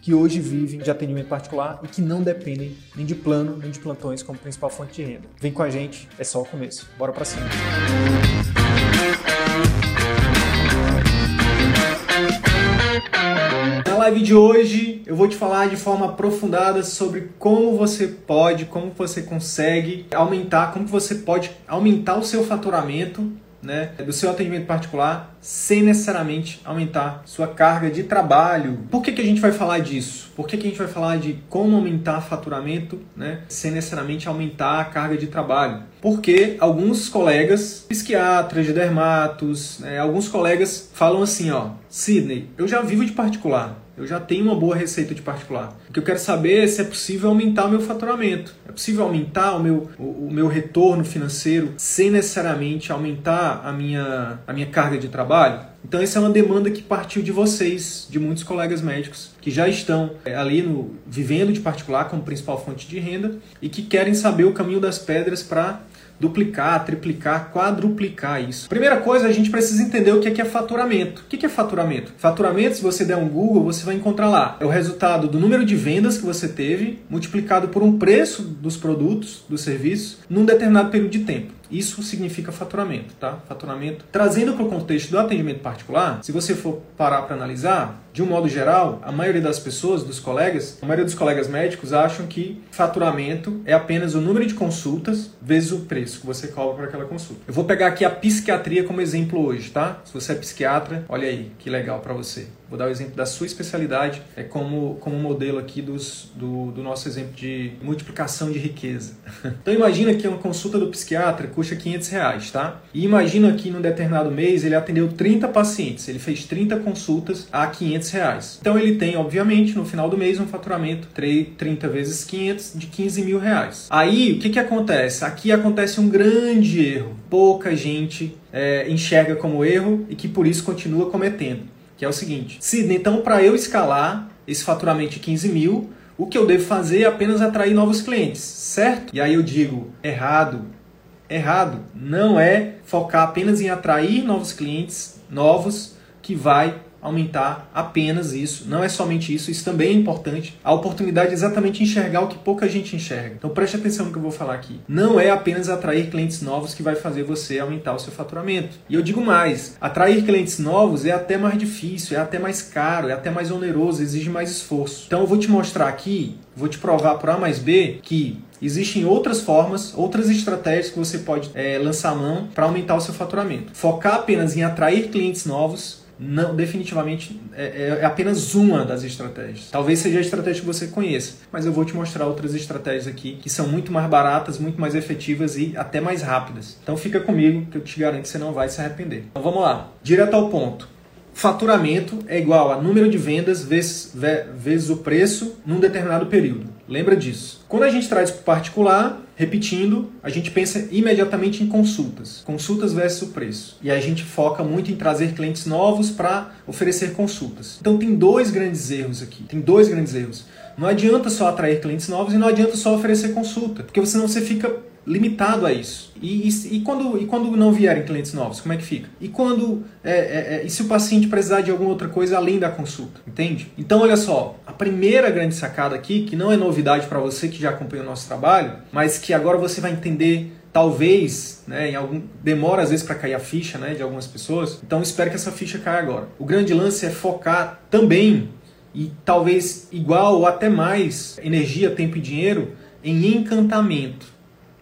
que hoje vivem de atendimento particular e que não dependem nem de plano nem de plantões como principal fonte de renda. Vem com a gente, é só o começo. Bora para cima. Na live de hoje eu vou te falar de forma aprofundada sobre como você pode, como você consegue aumentar, como você pode aumentar o seu faturamento né, do seu atendimento particular sem necessariamente aumentar sua carga de trabalho. Por que, que a gente vai falar disso? Por que, que a gente vai falar de como aumentar faturamento né, sem necessariamente aumentar a carga de trabalho? Porque alguns colegas, psiquiatras, de dermatos, né, alguns colegas falam assim, ó, Sidney, eu já vivo de particular, eu já tenho uma boa receita de particular. O que eu quero saber é se é possível aumentar o meu faturamento. É possível aumentar o meu, o, o meu retorno financeiro sem necessariamente aumentar a minha, a minha carga de trabalho? Então essa é uma demanda que partiu de vocês, de muitos colegas médicos que já estão é, ali no vivendo de particular como principal fonte de renda e que querem saber o caminho das pedras para duplicar, triplicar, quadruplicar isso. Primeira coisa, a gente precisa entender o que é, faturamento. O que é faturamento? Faturamento, se você der um Google, você vai encontrar lá. É o resultado do número de vendas que você teve multiplicado por um preço dos produtos, dos serviços, num determinado período de tempo. Isso significa faturamento, tá? Faturamento. Trazendo para o contexto do atendimento particular, se você for parar para analisar, de um modo geral, a maioria das pessoas, dos colegas, a maioria dos colegas médicos acham que faturamento é apenas o número de consultas vezes o preço que você cobra por aquela consulta. Eu vou pegar aqui a psiquiatria como exemplo hoje, tá? Se você é psiquiatra, olha aí que legal para você. Vou dar o exemplo da sua especialidade é como, como modelo aqui dos, do, do nosso exemplo de multiplicação de riqueza. Então imagina que uma consulta do psiquiatra custa 500 reais, tá? E imagina que num determinado mês ele atendeu 30 pacientes, ele fez 30 consultas a 500 reais. Então ele tem, obviamente, no final do mês um faturamento 30 vezes 500 de 15 mil reais. Aí o que, que acontece? Aqui acontece um grande erro. Pouca gente é, enxerga como erro e que por isso continua cometendo que é o seguinte: Sidney, então para eu escalar esse faturamento de 15 mil, o que eu devo fazer é apenas atrair novos clientes, certo? E aí eu digo: errado. Errado. Não é focar apenas em atrair novos clientes novos que vai aumentar apenas isso. Não é somente isso, isso também é importante. A oportunidade é exatamente enxergar o que pouca gente enxerga. Então preste atenção no que eu vou falar aqui. Não é apenas atrair clientes novos que vai fazer você aumentar o seu faturamento. E eu digo mais, atrair clientes novos é até mais difícil, é até mais caro, é até mais oneroso, exige mais esforço. Então eu vou te mostrar aqui, vou te provar por A mais B que Existem outras formas, outras estratégias que você pode é, lançar mão para aumentar o seu faturamento. Focar apenas em atrair clientes novos não definitivamente é, é, é, apenas uma das estratégias. Talvez seja a estratégia que você conheça, mas eu vou te mostrar outras estratégias aqui que são muito mais baratas, muito mais efetivas e até mais rápidas. Então fica comigo que eu te garanto que você não vai se arrepender. Então vamos lá, direto ao ponto. Faturamento é igual a número de vendas vezes, vezes o preço num determinado período. Lembra disso. Quando a gente traz para o particular, repetindo, a gente pensa imediatamente em consultas. Consultas versus preço. E a gente foca muito em trazer clientes novos para oferecer consultas. Então tem dois grandes erros aqui. Tem dois grandes erros. Não adianta só atrair clientes novos e não adianta só oferecer consulta, porque senão você fica limitado a isso. E, e, e, quando, e quando não vierem clientes novos, como é que fica? E quando é, é, é, e se o paciente precisar de alguma outra coisa além da consulta, entende? Então olha só, a primeira grande sacada aqui, que não é novidade para você que já acompanha o nosso trabalho, mas que agora você vai entender talvez, né, em algum demora às vezes para cair a ficha, né, de algumas pessoas. Então espero que essa ficha caia agora. O grande lance é focar também e talvez igual ou até mais energia, tempo e dinheiro em encantamento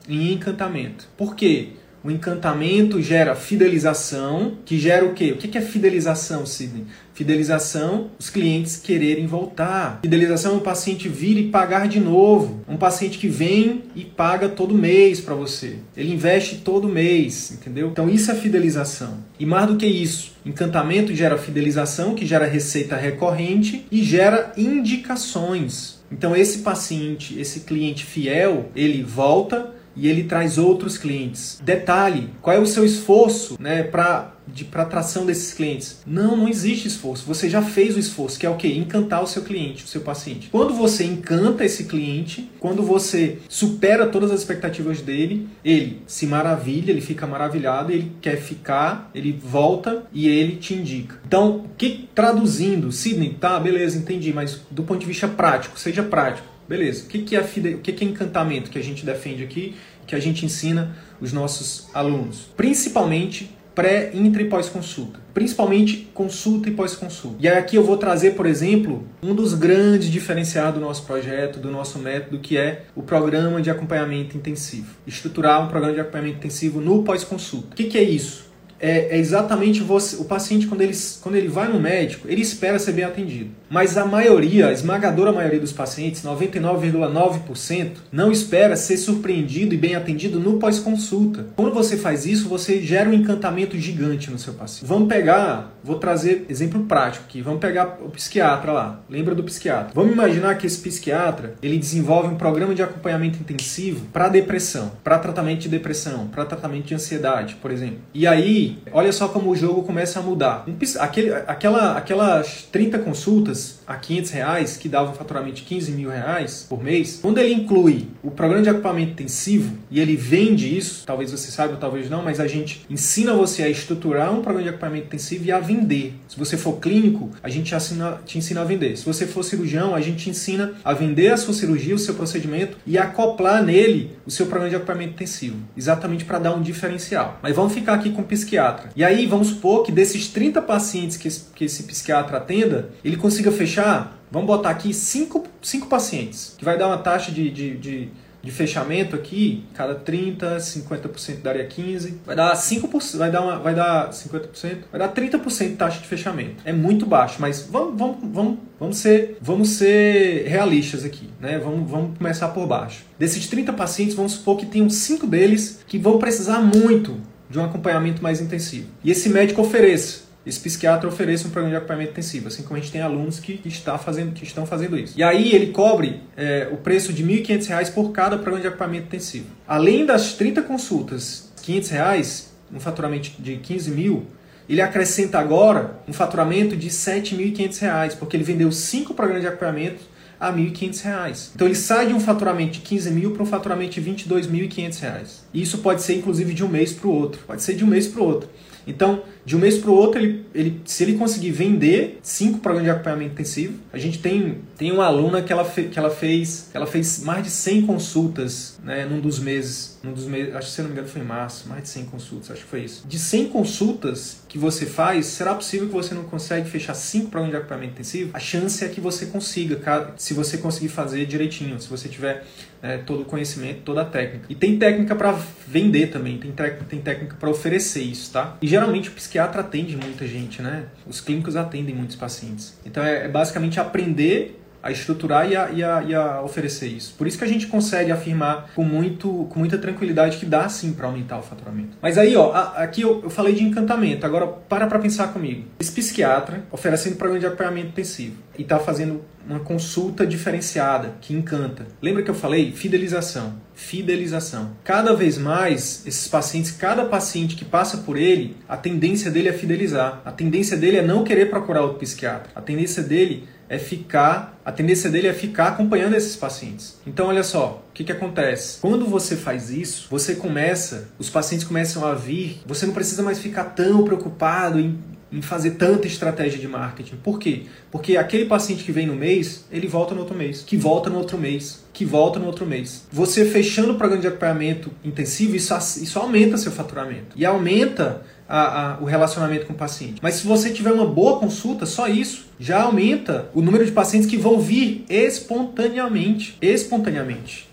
em encantamento. Por quê? O encantamento gera fidelização, que gera o quê? O que é fidelização, Sidney? Fidelização, os clientes quererem voltar. Fidelização é um paciente vir e pagar de novo. Um paciente que vem e paga todo mês para você. Ele investe todo mês, entendeu? Então isso é fidelização. E mais do que isso, encantamento gera fidelização, que gera receita recorrente e gera indicações. Então esse paciente, esse cliente fiel, ele volta e ele traz outros clientes. Detalhe, qual é o seu esforço né, para para atração desses clientes? Não, não existe esforço. Você já fez o esforço, que é o quê? Encantar o seu cliente, o seu paciente. Quando você encanta esse cliente, quando você supera todas as expectativas dele, ele se maravilha, ele fica maravilhado, ele quer ficar, ele volta e ele te indica. Então, que traduzindo, Sidney, tá, beleza, entendi, mas do ponto de vista prático, seja prático. Beleza. O que, é fide... o que, é encantamento que a gente defende aqui, que a gente ensina os nossos alunos? Principalmente pré, intra e pós-consulta. Principalmente consulta e pós-consulta. E aqui eu vou trazer, por exemplo, um dos grandes diferenciados do nosso projeto, do nosso método, que é o programa de acompanhamento intensivo. Estruturar um programa de acompanhamento intensivo no pós-consulta. O que, que é isso? É, é, exatamente você, o paciente quando ele, quando ele vai no médico, ele espera ser bem atendido. Mas a maioria, a esmagadora maioria dos pacientes, 99,9%, não espera ser surpreendido e bem atendido no pós-consulta. Quando você faz isso, você gera um encantamento gigante no seu paciente. Vamos pegar, vou trazer exemplo prático aqui. Vamos pegar o psiquiatra lá. Lembra do psiquiatra? Vamos imaginar que esse psiquiatra, ele desenvolve um programa de acompanhamento intensivo para depressão, para tratamento de depressão, para tratamento de ansiedade, por exemplo. E aí olha só como o jogo começa a mudar. Aquele, aquela, aquelas 30 consultas a 500 reais, que davam faturamento de 15 mil reais por mês, quando ele inclui o programa de equipamento intensivo e ele vende isso, talvez você saiba, talvez não, mas a gente ensina você a estruturar um programa de equipamento intensivo e a vender. Se você for clínico, a gente ensina, te ensina a vender. Se você for cirurgião, a gente te ensina a vender a sua cirurgia, o seu procedimento e acoplar nele o seu programa de equipamento intensivo, exatamente para dar um diferencial. Mas vamos ficar aqui com psiquiatra psiquiatra. E aí, vamos supor que desses 30 pacientes que esse, que esse psiquiatra atenda, ele consiga fechar, vamos botar aqui 5, 5 pacientes, que vai dar uma taxa de, de, de de fechamento aqui, cada 30, 50% daria 15, vai dar 5%, vai dar uma, vai dar 50%, vai dar 30% de taxa de fechamento. É muito baixo, mas vamos, vamos, vamos, vamos ser, vamos ser realistas aqui, né? Vamos, vamos começar por baixo. Desses 30 pacientes, vamos supor que tenham 5 deles que vão precisar muito de um acompanhamento mais intensivo. E esse médico ofereça, esse psiquiatra ofereça um programa de acompanhamento intensivo, assim como a gente tem alunos que, está fazendo, que estão fazendo isso. E aí ele cobre é, o preço de R$ 1.500 por cada programa de acompanhamento intensivo. Além das 30 consultas, 500 reais, um faturamento de 15 mil, ele acrescenta agora um faturamento de R$ 7.500, porque ele vendeu 5 programas de acompanhamento a R$ 1.500. Então ele sai de um faturamento de 15 mil para um faturamento de R$ 22.500. E isso pode ser inclusive de um mês para o outro. Pode ser de um mês para o outro. Então, de um mês para o outro, ele, ele, se ele conseguir vender cinco programas de acompanhamento intensivo, a gente tem, tem uma aluna que ela, fe, que ela fez ela fez mais de 100 consultas né, num dos meses, num dos meses, acho que se não me engano foi em março, mais de 100 consultas, acho que foi isso. De 100 consultas que você faz, será possível que você não consegue fechar cinco programas de acompanhamento intensivo? A chance é que você consiga, se você conseguir fazer direitinho, se você tiver é, todo o conhecimento, toda a técnica. E tem técnica para vender também, tem, tem técnica para oferecer isso, tá? E geralmente o psiquiatra atende muita gente, né? Os clínicos atendem muitos pacientes. Então é, é basicamente aprender a estruturar e a, e, a, e a, oferecer isso. Por isso que a gente consegue afirmar com, muito, com muita tranquilidade que dá sim para aumentar o faturamento. Mas aí, ó, aqui eu, eu falei de encantamento. Agora, para para pensar comigo. Esse psiquiatra oferecendo programa de acompanhamento intensivo e está fazendo uma consulta diferenciada que encanta. Lembra que eu falei fidelização? Fidelização. Cada vez mais esses pacientes, cada paciente que passa por ele, a tendência dele é fidelizar. A tendência dele é não querer procurar outro psiquiatra. A tendência dele é ficar, a tendência dele é ficar acompanhando esses pacientes. Então, olha só, o que, que acontece? Quando você faz isso, você começa, os pacientes começam a vir, você não precisa mais ficar tão preocupado em, em fazer tanta estratégia de marketing. Por quê? Porque aquele paciente que vem no mês, ele volta no outro mês, que volta no outro mês, que volta no outro mês. Você fechando o programa de acompanhamento intensivo, isso, isso aumenta seu faturamento. E aumenta a, a, o relacionamento com o paciente. Mas se você tiver uma boa consulta, só isso já aumenta o número de pacientes que vão vir espontaneamente. Espontaneamente.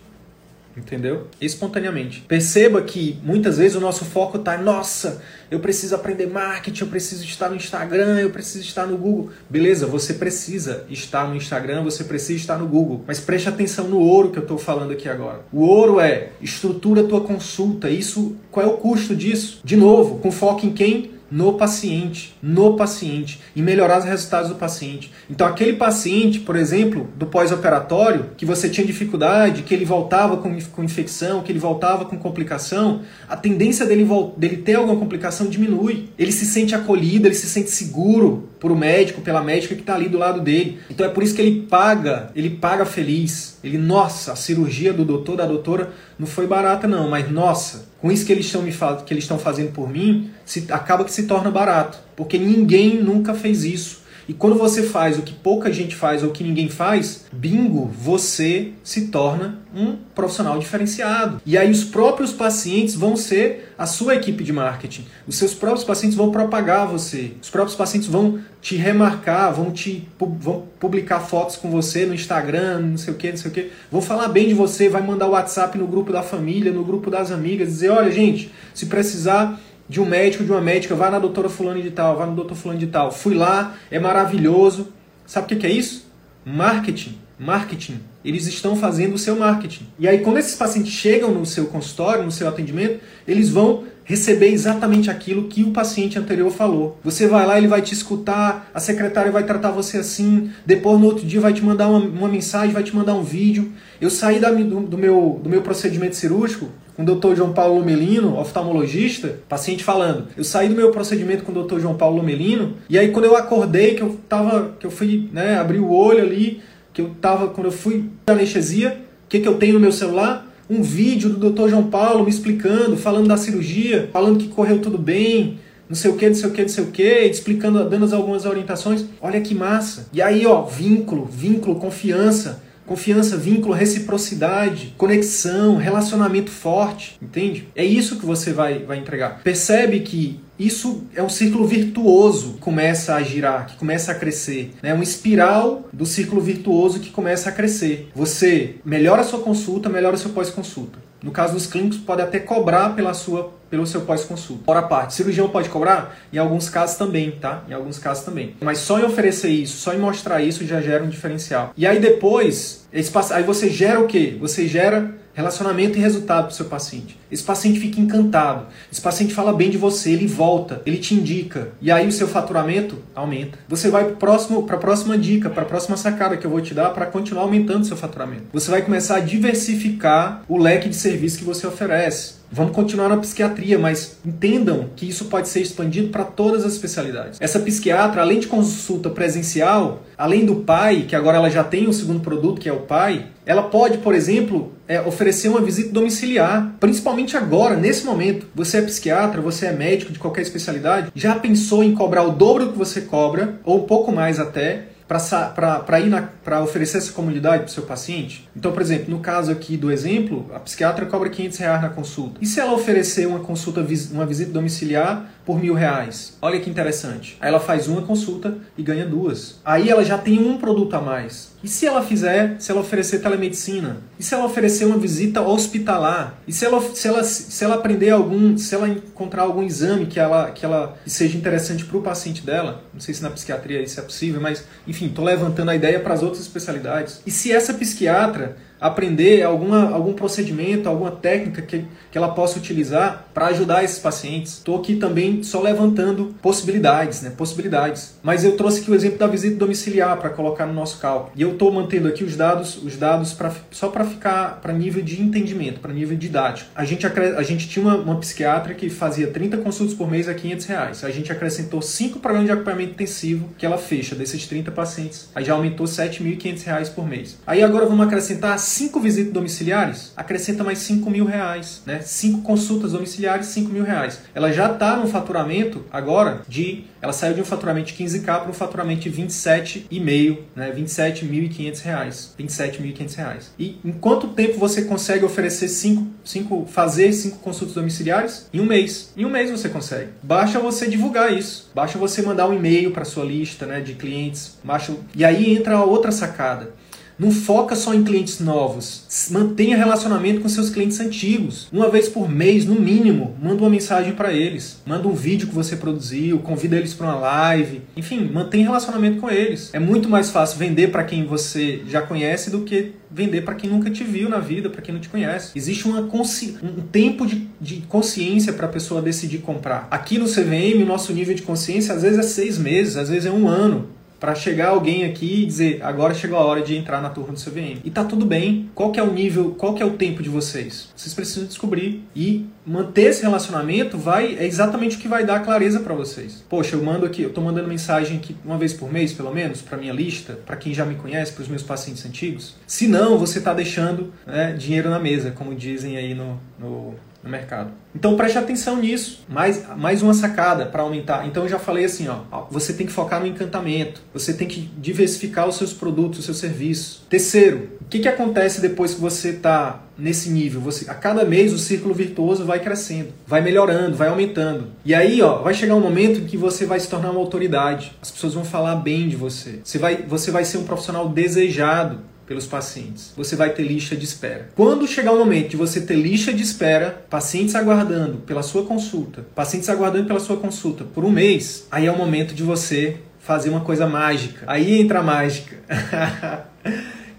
Entendeu? Espontaneamente. Perceba que muitas vezes o nosso foco tá, nossa, eu preciso aprender marketing, eu preciso estar no Instagram, eu preciso estar no Google. Beleza, você precisa estar no Instagram, você precisa estar no Google. Mas preste atenção no ouro que eu estou falando aqui agora. O ouro é estrutura tua consulta. Isso, qual é o custo disso? De novo, com foco em quem? No paciente, no paciente, e melhorar os resultados do paciente. Então, aquele paciente, por exemplo, do pós-operatório, que você tinha dificuldade, que ele voltava com, com infecção, que ele voltava com complicação, a tendência dele, dele ter alguma complicação diminui. Ele se sente acolhido, ele se sente seguro por o médico, pela médica que está ali do lado dele. Então é por isso que ele paga, ele paga feliz. Ele, nossa, a cirurgia do doutor, da doutora, não foi barata não, mas nossa, com isso que eles estão me que eles estão fazendo por mim, se, acaba que se torna barato, porque ninguém nunca fez isso. E quando você faz o que pouca gente faz ou que ninguém faz, bingo, você se torna um profissional diferenciado. E aí os próprios pacientes vão ser a sua equipe de marketing. Os seus próprios pacientes vão propagar você. Os próprios pacientes vão te remarcar, vão te vão publicar fotos com você no Instagram, não sei o que, não sei o que. Vão falar bem de você, vai mandar o WhatsApp no grupo da família, no grupo das amigas, dizer, olha, gente, se precisar de um médico, de uma médica, vai na doutora fulano de tal, vai no doutor fulano de tal. Fui lá, é maravilhoso. Sabe o que é isso? Marketing. Marketing. Eles estão fazendo o seu marketing. E aí, quando esses pacientes chegam no seu consultório, no seu atendimento, eles vão receber exatamente aquilo que o paciente anterior falou. Você vai lá, ele vai te escutar, a secretária vai tratar você assim, depois no outro dia vai te mandar uma, uma mensagem, vai te mandar um vídeo. Eu saí da, do, do, meu, do meu procedimento cirúrgico com o Dr. João Paulo Lomelino, oftalmologista, paciente falando. Eu saí do meu procedimento com o Dr. João Paulo Lomelino, e aí quando eu acordei, que eu tava, que eu fui, né, abri o olho ali, que eu tava, quando eu fui da anestesia, o que, que eu tenho no meu celular? Um vídeo do Dr. João Paulo me explicando, falando da cirurgia, falando que correu tudo bem, não sei o que, não sei o que, não sei o que, explicando, dando algumas orientações. Olha que massa. E aí, ó, vínculo, vínculo, confiança. Confiança, vínculo, reciprocidade, conexão, relacionamento forte, entende? É isso que você vai, vai entregar. Percebe que isso é um círculo virtuoso que começa a girar, que começa a crescer. É né? uma espiral do círculo virtuoso que começa a crescer. Você melhora a sua consulta, melhora o seu pós-consulta. No caso dos clínicos, pode até cobrar pela sua, pelo seu pós-consulta. Fora a parte, cirurgião pode cobrar? Em alguns casos também, tá? Em alguns casos também. Mas só em oferecer isso, só em mostrar isso já gera um diferencial. E aí depois, aí você gera o quê? Você gera relacionamento e resultado para o seu paciente. Esse paciente fica encantado. Esse paciente fala bem de você, ele volta, ele te indica. E aí o seu faturamento aumenta. Você vai para a próxima dica, para a próxima sacada que eu vou te dar para continuar aumentando seu faturamento. Você vai começar a diversificar o leque de serviços que você oferece. Vamos continuar na psiquiatria, mas entendam que isso pode ser expandido para todas as especialidades. Essa psiquiatra, além de consulta presencial, além do pai, que agora ela já tem o segundo produto, que é o pai, ela pode, por exemplo, é, oferecer uma visita domiciliar, principalmente agora, nesse momento. Você é psiquiatra, você é médico de qualquer especialidade, já pensou em cobrar o dobro do que você cobra, ou um pouco mais até, para oferecer essa comunidade para o seu paciente? Então, por exemplo, no caso aqui do exemplo, a psiquiatra cobra 500 reais na consulta. E se ela oferecer uma consulta, uma visita domiciliar por mil reais? Olha que interessante. Aí ela faz uma consulta e ganha duas. Aí ela já tem um produto a mais. E se ela fizer, se ela oferecer telemedicina? E se ela oferecer uma visita hospitalar? E se ela, se ela, se ela aprender algum, se ela encontrar algum exame que ela, que ela que seja interessante para o paciente dela? Não sei se na psiquiatria isso é possível, mas enfim, estou levantando a ideia para as outras especialidades. E se essa psiquiatra aprender alguma, algum procedimento, alguma técnica que, que ela possa utilizar para ajudar esses pacientes. Estou aqui também só levantando possibilidades, né? Possibilidades. Mas eu trouxe aqui o exemplo da visita domiciliar para colocar no nosso cálculo. E eu estou mantendo aqui os dados, os dados pra, só para ficar para nível de entendimento, para nível didático. A gente, a gente tinha uma, uma psiquiatra que fazia 30 consultas por mês a 500 reais. A gente acrescentou 5 programas de acompanhamento intensivo que ela fecha desses 30 pacientes. Aí já aumentou 7.500 reais por mês. Aí agora vamos acrescentar cinco visitas domiciliares, acrescenta mais 5 mil reais. Né? Cinco consultas domiciliares, 5 mil reais. Ela já está no faturamento agora de. Ela saiu de um faturamento de 15k para um faturamento de 27,5, né? 27.500 reais. 27.500 reais. E em quanto tempo você consegue oferecer cinco, cinco, fazer cinco consultas domiciliares? Em um mês. Em um mês você consegue. Basta você divulgar isso. Basta você mandar um e-mail para sua lista né, de clientes. Basta... E aí entra a outra sacada Não foca só em clientes novos. Mantenha relacionamento com seus clientes antigos. Uma vez por mês, no mínimo, manda uma mensagem para eles. Manda um vídeo que você produziu, convida eles para uma live. Enfim, mantenha relacionamento com eles. É muito mais fácil vender para quem você já conhece do que vender para quem nunca te viu na vida, para quem não te conhece. Existe uma um tempo de, de consciência para a pessoa decidir comprar. Aqui no CVM, o nosso nível de consciência às vezes é seis meses, às vezes é um ano para chegar alguém aqui e dizer agora chegou a hora de entrar na turma do CVM. E tá tudo bem. Qual que é o nível, qual que é o tempo de vocês? Vocês precisam descobrir e manter esse relacionamento vai é exatamente o que vai dar clareza para vocês. Poxa, eu mando aqui, eu tô mandando mensagem aqui uma vez por mês, pelo menos, para minha lista, para quem já me conhece, para os meus pacientes antigos. Se não, você tá deixando né, dinheiro na mesa, como dizem aí no, no no mercado. Então preste atenção nisso. Mais, mais uma sacada para aumentar. Então eu já falei assim, ó, você tem que focar no encantamento, você tem que diversificar os seus produtos, os seus serviços. Terceiro, o que, que acontece depois que você está nesse nível? Você, a cada mês o círculo virtuoso vai crescendo, vai melhorando, vai aumentando. E aí, ó, vai chegar um momento em que você vai se tornar uma autoridade. As pessoas vão falar bem de você. Você vai, você vai ser um profissional desejado pelos pacientes. Você vai ter lista de espera. Quando chegar o momento de você ter lista de espera, pacientes aguardando pela sua consulta, pacientes aguardando pela sua consulta por um mês, aí é o momento de você fazer uma coisa mágica. Aí entra a mágica.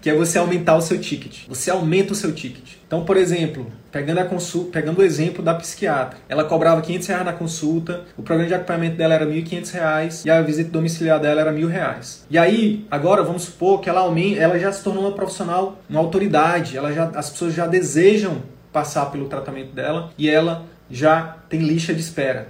que é você aumentar o seu ticket. Você aumenta o seu ticket. Então, por exemplo, pegando, a consulta, pegando o exemplo da psiquiatra, ela cobrava 500 reais na consulta, o programa de acompanhamento dela era 1.500 reais e a visita domiciliar dela era mil reais. E aí, agora vamos supor que ela aumenta, ela já se tornou uma profissional, uma autoridade, ela já, as pessoas já desejam passar pelo tratamento dela e ela já tem lista de espera.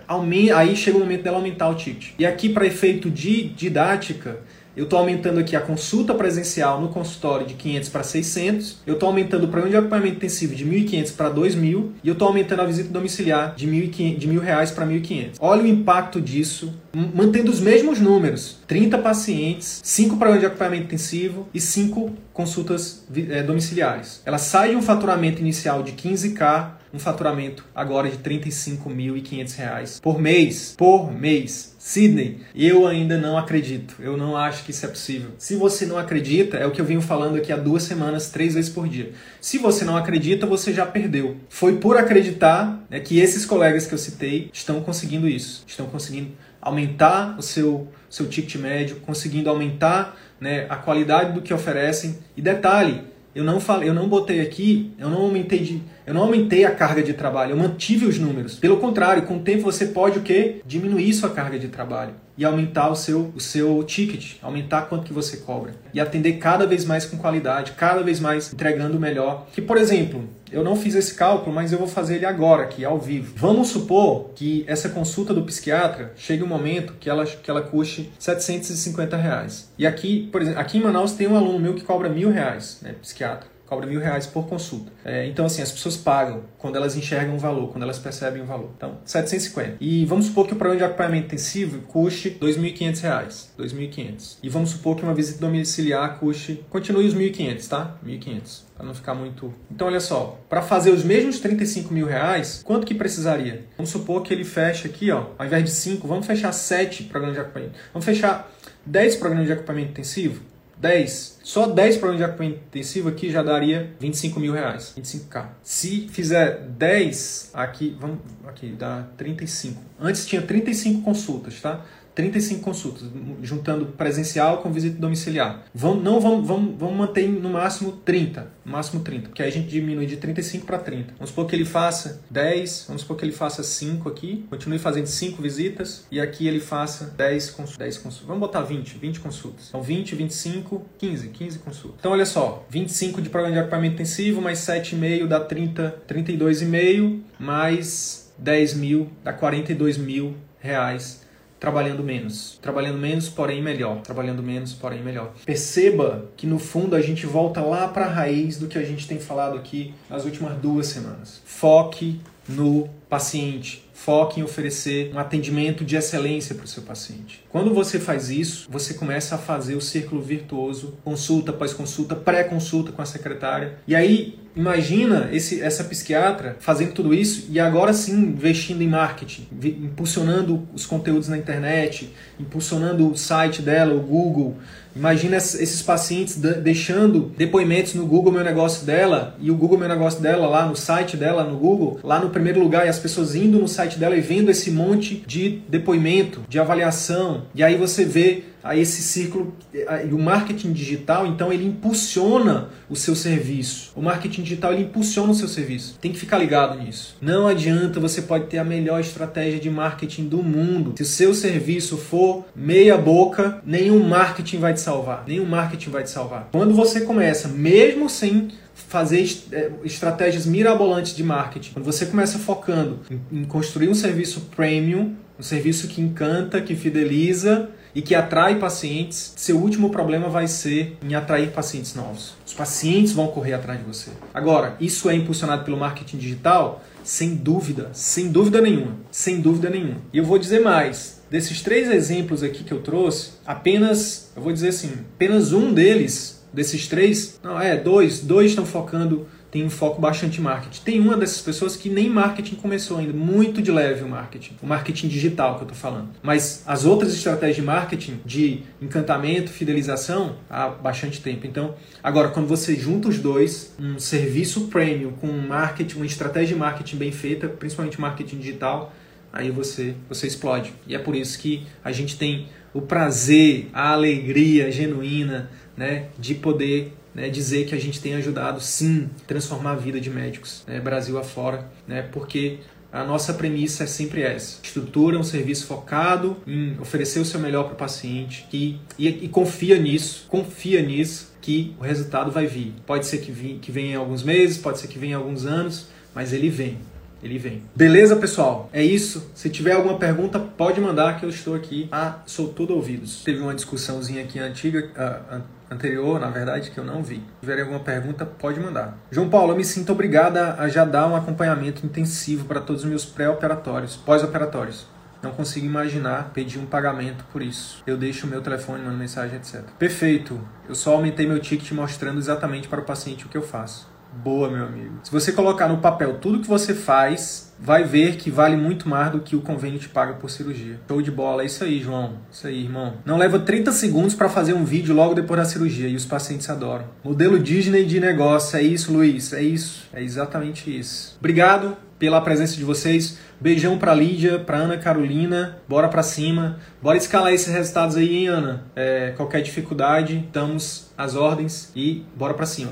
Aí chega o momento dela aumentar o ticket. E aqui, para efeito de didática, eu estou aumentando aqui a consulta presencial no consultório de 500 para 600. Eu estou aumentando o programa de acompanhamento intensivo de 1.500 para 2.000. E eu estou aumentando a visita domiciliar de 1.000, de 1.000 reais para 1.500. Olha o impacto disso, mantendo os mesmos números. 30 pacientes, 5 programas de acompanhamento intensivo e 5 consultas é, domiciliares. Ela sai de um faturamento inicial de 15K um faturamento agora de R$ 35.500 por mês. Por mês. Sidney, eu ainda não acredito. Eu não acho que isso é possível. Se você não acredita, é o que eu venho falando aqui há duas semanas, três vezes por dia. Se você não acredita, você já perdeu. Foi por acreditar né, que esses colegas que eu citei estão conseguindo isso. Estão conseguindo aumentar o seu, seu ticket médio, conseguindo aumentar né, a qualidade do que oferecem. E detalhe, eu não falei, eu não botei aqui, eu não aumentei de, eu não aumentei a carga de trabalho, eu mantive os números. Pelo contrário, com o tempo você pode o quê? Diminuir sua carga de trabalho e aumentar o seu, o seu ticket, aumentar quanto que você cobra e atender cada vez mais com qualidade, cada vez mais entregando melhor. Que, por exemplo, eu não fiz esse cálculo, mas eu vou fazer ele agora aqui, ao vivo. Vamos supor que essa consulta do psiquiatra chegue um momento que ela, que ela custe 750 reais. E aqui, por exemplo, aqui em Manaus tem um aluno meu que cobra mil reais, né, psiquiatra cobra mil reais por consulta. É, então, assim, as pessoas pagam quando elas enxergam o valor, quando elas percebem o valor. Então, 750. E vamos supor que o programa de acompanhamento intensivo custe 2.500 reais. 2.500. E vamos supor que uma visita domiciliar custe, continue os 1.500, tá? 1.500 para não ficar muito. Então, olha só, para fazer os mesmos 35 mil reais, quanto que precisaria? Vamos supor que ele feche aqui, ó, ao invés de 5, vamos fechar 7 programas de acompanhamento. Vamos fechar 10 programas de acompanhamento intensivo? 10. Só 10 programas de acompanhamento intensivo aqui já daria 25 mil reais. 25k. Se fizer 10 aqui, vamos aqui, dá 35. Antes tinha 35 consultas, tá? 35 consultas, juntando presencial com visita domiciliar. Vamos, não vamos, vamos, vamos manter no máximo 30, no máximo 30, porque aí a gente diminui de 35 para 30. Vamos supor que ele faça 10, vamos supor que ele faça 5 aqui, continue fazendo 5 visitas e aqui ele faça 10 consultas. 10 consultas. Vamos botar 20, 20 consultas. Então 20, 25, 15, 15 consultas. Então olha só, 25 de programa de acompanhamento intensivo, mais 7,5 dá 30, 32,5, mais 10 mil dá 42 mil reais trabalhando menos. Trabalhando menos, porém melhor. Trabalhando menos, porém melhor. Perceba que no fundo a gente volta lá para a raiz do que a gente tem falado aqui nas últimas duas semanas. Foque no paciente. Foque em oferecer um atendimento de excelência para o seu paciente. Quando você faz isso, você começa a fazer o círculo virtuoso, consulta após consulta, pré-consulta com a secretária. E aí, imagina esse, essa psiquiatra fazendo tudo isso e agora sim investindo em marketing, impulsionando os conteúdos na internet, impulsionando o site dela, o Google, Imagina esses pacientes deixando depoimentos no Google Meu Negócio dela e o Google Meu Negócio dela lá no site dela, no Google, lá no primeiro lugar, e as pessoas indo no site dela e vendo esse monte de depoimento, de avaliação. E aí você vê a esse ciclo e o marketing digital, então ele impulsiona o seu serviço. O marketing digital ele impulsiona o seu serviço. Tem que ficar ligado nisso. Não adianta, você pode ter a melhor estratégia de marketing do mundo. Se o seu serviço for meia boca, nenhum marketing vai te salvar. Nenhum marketing vai te salvar. Quando você começa, mesmo sem fazer é, estratégias mirabolantes de marketing, quando você começa focando em construir um serviço premium, um serviço que encanta, que fideliza e que atrai pacientes, seu último problema vai ser em atrair pacientes novos. Os pacientes vão correr atrás de você. Agora, isso é impulsionado pelo marketing digital? Sem dúvida, sem dúvida nenhuma, sem dúvida nenhuma. E eu vou dizer mais, desses três exemplos aqui que eu trouxe, apenas, eu vou dizer assim, apenas um deles, desses três, não, é, dois, dois estão focando tem um foco bastante em marketing. Tem uma dessas pessoas que nem marketing começou ainda, muito de leve o marketing, o marketing digital que eu estou falando. Mas as outras estratégias de marketing, de encantamento, fidelização, há bastante tempo. Então, agora, quando você junta os dois, um serviço premium com um marketing, uma estratégia de marketing bem feita, principalmente marketing digital, aí você, você explode. E é por isso que a gente tem o prazer, a alegria genuína né, de poder né, dizer que a gente tem ajudado sim transformar a vida de médicos, né, Brasil afora, né, porque a nossa premissa é sempre essa: estrutura um serviço focado em oferecer o seu melhor para o paciente e, e, e, confia nisso, confia nisso que o resultado vai vir. Pode ser que, vi, que venha em alguns meses, pode ser que venha em alguns anos, mas ele vem. Ele vem. Beleza, pessoal? É isso. Se tiver alguma pergunta, pode mandar que eu estou aqui. Ah, sou todo ouvidos. Teve uma discussãozinha aqui antiga, uh, anterior, na verdade, que eu não vi. Se tiver alguma pergunta, pode mandar. João Paulo, eu me sinto obrigada a já dar um acompanhamento intensivo para todos os meus pré-operatórios, pós-operatórios. Não consigo imaginar pedir um pagamento por isso. Eu deixo o meu telefone, mando mensagem, etc. Perfeito. Eu só aumentei meu ticket mostrando exatamente para o paciente o que eu faço. Boa, meu amigo. Se você colocar no papel tudo que você faz, vai ver que vale muito mais do que o convênio te paga por cirurgia. Show de bola, é isso aí, João. Isso aí, irmão. Não leva 30 segundos para fazer um vídeo logo depois da cirurgia e os pacientes adoram. Modelo Disney de negócio, é isso, Luiz, é isso. É exatamente isso. Obrigado pela presença de vocês. Beijão pra Lídia, pra Ana Carolina. Bora pra cima. Bora escalar esses resultados aí, hein, Ana? É, qualquer dificuldade, estamos às ordens e bora pra cima.